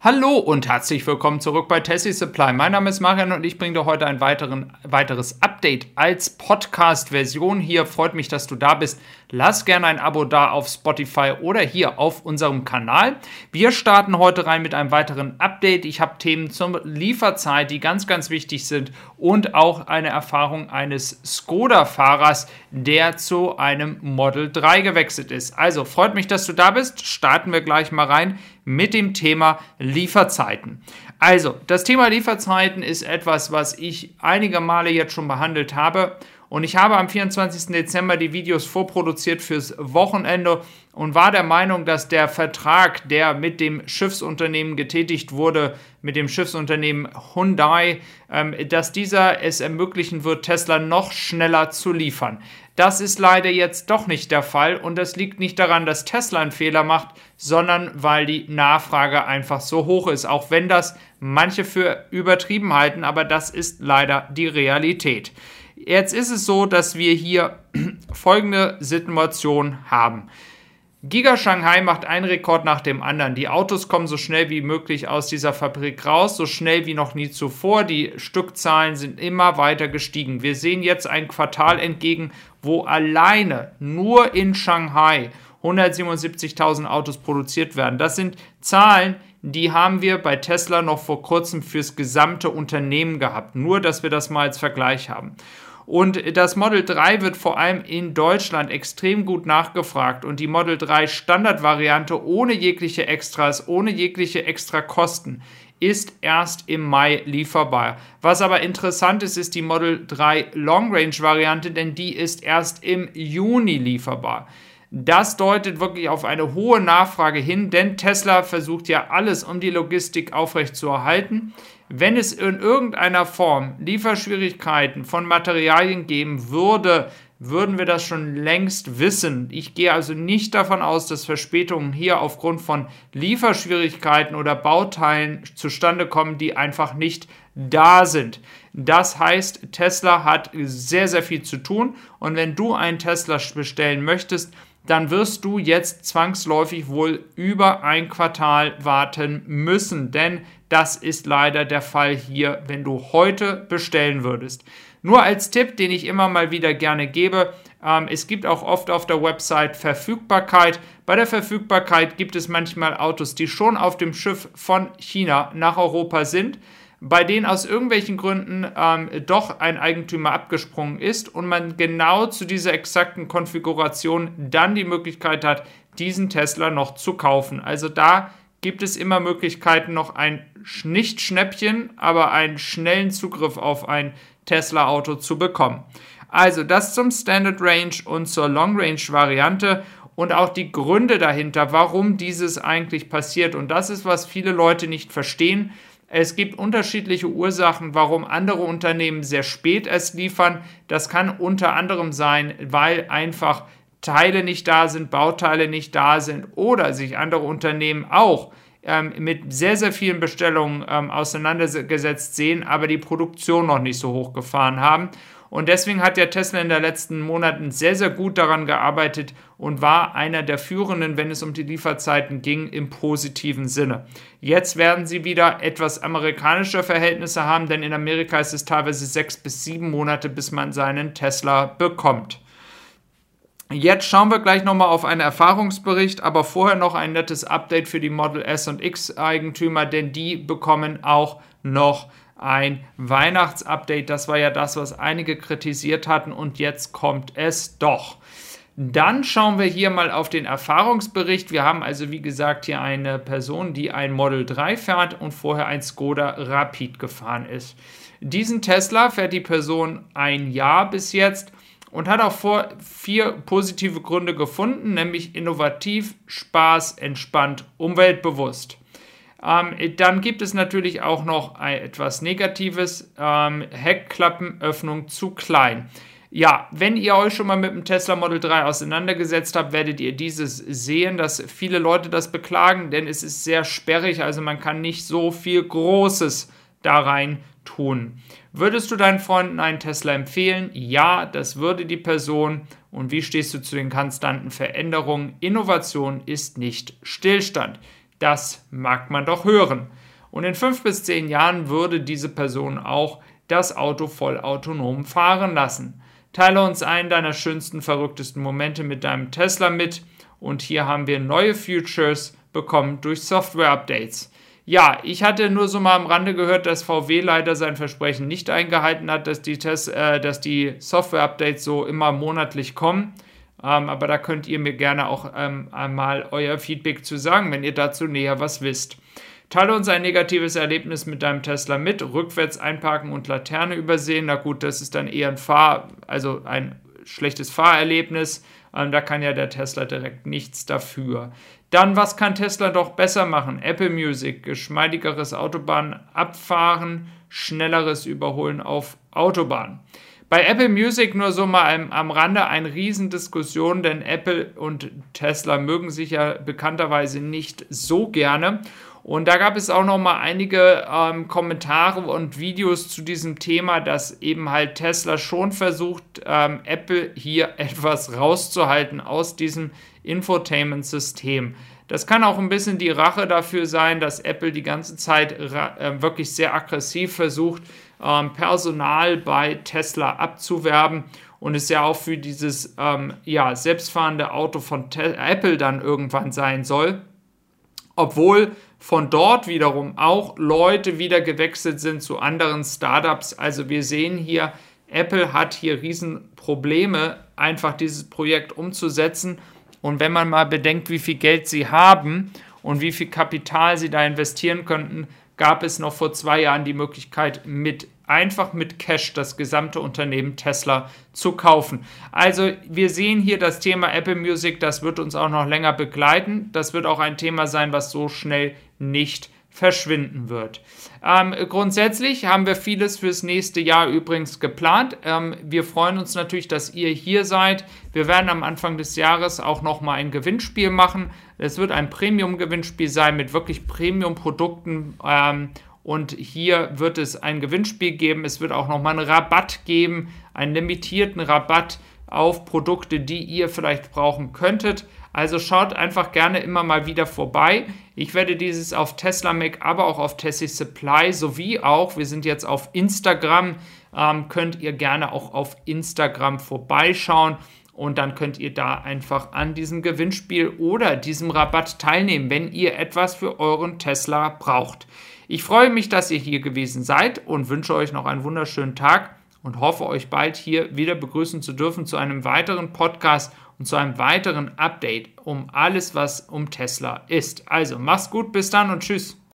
Hallo und herzlich willkommen zurück bei Tessie Supply. Mein Name ist Marian und ich bringe dir heute ein weiteren, weiteres Update als Podcast-Version. Hier freut mich, dass du da bist. Lass gerne ein Abo da auf Spotify oder hier auf unserem Kanal. Wir starten heute rein mit einem weiteren Update. Ich habe Themen zur Lieferzeit, die ganz, ganz wichtig sind und auch eine Erfahrung eines Skoda-Fahrers, der zu einem Model 3 gewechselt ist. Also freut mich, dass du da bist. Starten wir gleich mal rein mit dem Thema Lieferzeiten. Also, das Thema Lieferzeiten ist etwas, was ich einige Male jetzt schon behandelt habe. Und ich habe am 24. Dezember die Videos vorproduziert fürs Wochenende und war der Meinung, dass der Vertrag, der mit dem Schiffsunternehmen getätigt wurde, mit dem Schiffsunternehmen Hyundai, ähm, dass dieser es ermöglichen wird, Tesla noch schneller zu liefern. Das ist leider jetzt doch nicht der Fall und das liegt nicht daran, dass Tesla einen Fehler macht, sondern weil die Nachfrage einfach so hoch ist, auch wenn das manche für übertrieben halten, aber das ist leider die Realität. Jetzt ist es so, dass wir hier folgende Situation haben. Giga Shanghai macht einen Rekord nach dem anderen. Die Autos kommen so schnell wie möglich aus dieser Fabrik raus, so schnell wie noch nie zuvor. Die Stückzahlen sind immer weiter gestiegen. Wir sehen jetzt ein Quartal entgegen, wo alleine nur in Shanghai 177.000 Autos produziert werden. Das sind Zahlen, die haben wir bei Tesla noch vor kurzem fürs gesamte Unternehmen gehabt. Nur, dass wir das mal als Vergleich haben. Und das Model 3 wird vor allem in Deutschland extrem gut nachgefragt. Und die Model 3 Standardvariante ohne jegliche Extras, ohne jegliche Extrakosten ist erst im Mai lieferbar. Was aber interessant ist, ist die Model 3 Long Range Variante, denn die ist erst im Juni lieferbar. Das deutet wirklich auf eine hohe Nachfrage hin, denn Tesla versucht ja alles, um die Logistik aufrechtzuerhalten. Wenn es in irgendeiner Form Lieferschwierigkeiten von Materialien geben würde, würden wir das schon längst wissen. Ich gehe also nicht davon aus, dass Verspätungen hier aufgrund von Lieferschwierigkeiten oder Bauteilen zustande kommen, die einfach nicht da sind. Das heißt, Tesla hat sehr, sehr viel zu tun und wenn du einen Tesla bestellen möchtest, dann wirst du jetzt zwangsläufig wohl über ein Quartal warten müssen, denn das ist leider der Fall hier, wenn du heute bestellen würdest. Nur als Tipp, den ich immer mal wieder gerne gebe, ähm, es gibt auch oft auf der Website Verfügbarkeit. Bei der Verfügbarkeit gibt es manchmal Autos, die schon auf dem Schiff von China nach Europa sind bei denen aus irgendwelchen Gründen ähm, doch ein Eigentümer abgesprungen ist und man genau zu dieser exakten Konfiguration dann die Möglichkeit hat, diesen Tesla noch zu kaufen. Also da gibt es immer Möglichkeiten, noch ein nicht Schnäppchen, aber einen schnellen Zugriff auf ein Tesla-Auto zu bekommen. Also das zum Standard Range und zur Long Range Variante und auch die Gründe dahinter, warum dieses eigentlich passiert. Und das ist, was viele Leute nicht verstehen. Es gibt unterschiedliche Ursachen, warum andere Unternehmen sehr spät es liefern. Das kann unter anderem sein, weil einfach Teile nicht da sind, Bauteile nicht da sind oder sich andere Unternehmen auch ähm, mit sehr, sehr vielen Bestellungen ähm, auseinandergesetzt sehen, aber die Produktion noch nicht so hochgefahren haben. Und deswegen hat der Tesla in den letzten Monaten sehr, sehr gut daran gearbeitet und war einer der führenden, wenn es um die Lieferzeiten ging, im positiven Sinne. Jetzt werden sie wieder etwas amerikanische Verhältnisse haben, denn in Amerika ist es teilweise sechs bis sieben Monate, bis man seinen Tesla bekommt. Jetzt schauen wir gleich nochmal auf einen Erfahrungsbericht, aber vorher noch ein nettes Update für die Model S und X Eigentümer, denn die bekommen auch noch ein Weihnachtsupdate. Das war ja das, was einige kritisiert hatten und jetzt kommt es doch. Dann schauen wir hier mal auf den Erfahrungsbericht. Wir haben also, wie gesagt, hier eine Person, die ein Model 3 fährt und vorher ein Skoda Rapid gefahren ist. Diesen Tesla fährt die Person ein Jahr bis jetzt und hat auch vor vier positive Gründe gefunden, nämlich innovativ, Spaß, entspannt, umweltbewusst. Ähm, dann gibt es natürlich auch noch etwas Negatives, ähm, Heckklappenöffnung zu klein. Ja, wenn ihr euch schon mal mit dem Tesla Model 3 auseinandergesetzt habt, werdet ihr dieses sehen, dass viele Leute das beklagen, denn es ist sehr sperrig, also man kann nicht so viel Großes da rein tun. Würdest du deinen Freunden einen Tesla empfehlen? Ja, das würde die Person. Und wie stehst du zu den konstanten Veränderungen? Innovation ist nicht Stillstand. Das mag man doch hören. Und in fünf bis zehn Jahren würde diese Person auch das Auto vollautonom fahren lassen. Teile uns einen deiner schönsten, verrücktesten Momente mit deinem Tesla mit. Und hier haben wir neue Futures bekommen durch Software-Updates. Ja, ich hatte nur so mal am Rande gehört, dass VW leider sein Versprechen nicht eingehalten hat, dass die, äh, die Software-Updates so immer monatlich kommen. Ähm, aber da könnt ihr mir gerne auch ähm, einmal euer Feedback zu sagen, wenn ihr dazu näher was wisst. Teile uns ein negatives Erlebnis mit deinem Tesla mit. Rückwärts einparken und Laterne übersehen. Na gut, das ist dann eher ein Fahr-, also ein schlechtes Fahrerlebnis. Ähm, da kann ja der Tesla direkt nichts dafür. Dann, was kann Tesla doch besser machen? Apple Music, geschmeidigeres Autobahnabfahren, schnelleres Überholen auf Autobahn. Bei Apple Music nur so mal am, am Rande eine Riesendiskussion, denn Apple und Tesla mögen sich ja bekannterweise nicht so gerne. Und da gab es auch noch mal einige ähm, Kommentare und Videos zu diesem Thema, dass eben halt Tesla schon versucht, ähm, Apple hier etwas rauszuhalten aus diesem Infotainment-System. Das kann auch ein bisschen die Rache dafür sein, dass Apple die ganze Zeit äh, wirklich sehr aggressiv versucht, ähm, Personal bei Tesla abzuwerben und es ja auch für dieses ähm, ja, selbstfahrende Auto von Te Apple dann irgendwann sein soll. Obwohl von dort wiederum auch Leute wieder gewechselt sind zu anderen Startups. Also wir sehen hier, Apple hat hier Riesenprobleme, einfach dieses Projekt umzusetzen. Und wenn man mal bedenkt, wie viel Geld sie haben und wie viel Kapital sie da investieren könnten, gab es noch vor zwei Jahren die Möglichkeit, mit einfach mit Cash das gesamte Unternehmen Tesla zu kaufen. Also wir sehen hier das Thema Apple Music, das wird uns auch noch länger begleiten. Das wird auch ein Thema sein, was so schnell nicht verschwinden wird. Ähm, grundsätzlich haben wir vieles fürs nächste Jahr übrigens geplant. Ähm, wir freuen uns natürlich, dass ihr hier seid. Wir werden am Anfang des Jahres auch noch mal ein Gewinnspiel machen. Es wird ein Premium-Gewinnspiel sein mit wirklich Premium-Produkten. Ähm, und hier wird es ein Gewinnspiel geben. Es wird auch noch mal einen Rabatt geben, einen limitierten Rabatt auf Produkte, die ihr vielleicht brauchen könntet. Also schaut einfach gerne immer mal wieder vorbei. Ich werde dieses auf Tesla Mac, aber auch auf Tessie Supply sowie auch, wir sind jetzt auf Instagram, ähm, könnt ihr gerne auch auf Instagram vorbeischauen und dann könnt ihr da einfach an diesem Gewinnspiel oder diesem Rabatt teilnehmen, wenn ihr etwas für euren Tesla braucht. Ich freue mich, dass ihr hier gewesen seid und wünsche euch noch einen wunderschönen Tag und hoffe euch bald hier wieder begrüßen zu dürfen zu einem weiteren Podcast und zu einem weiteren Update um alles, was um Tesla ist. Also mach's gut, bis dann und tschüss.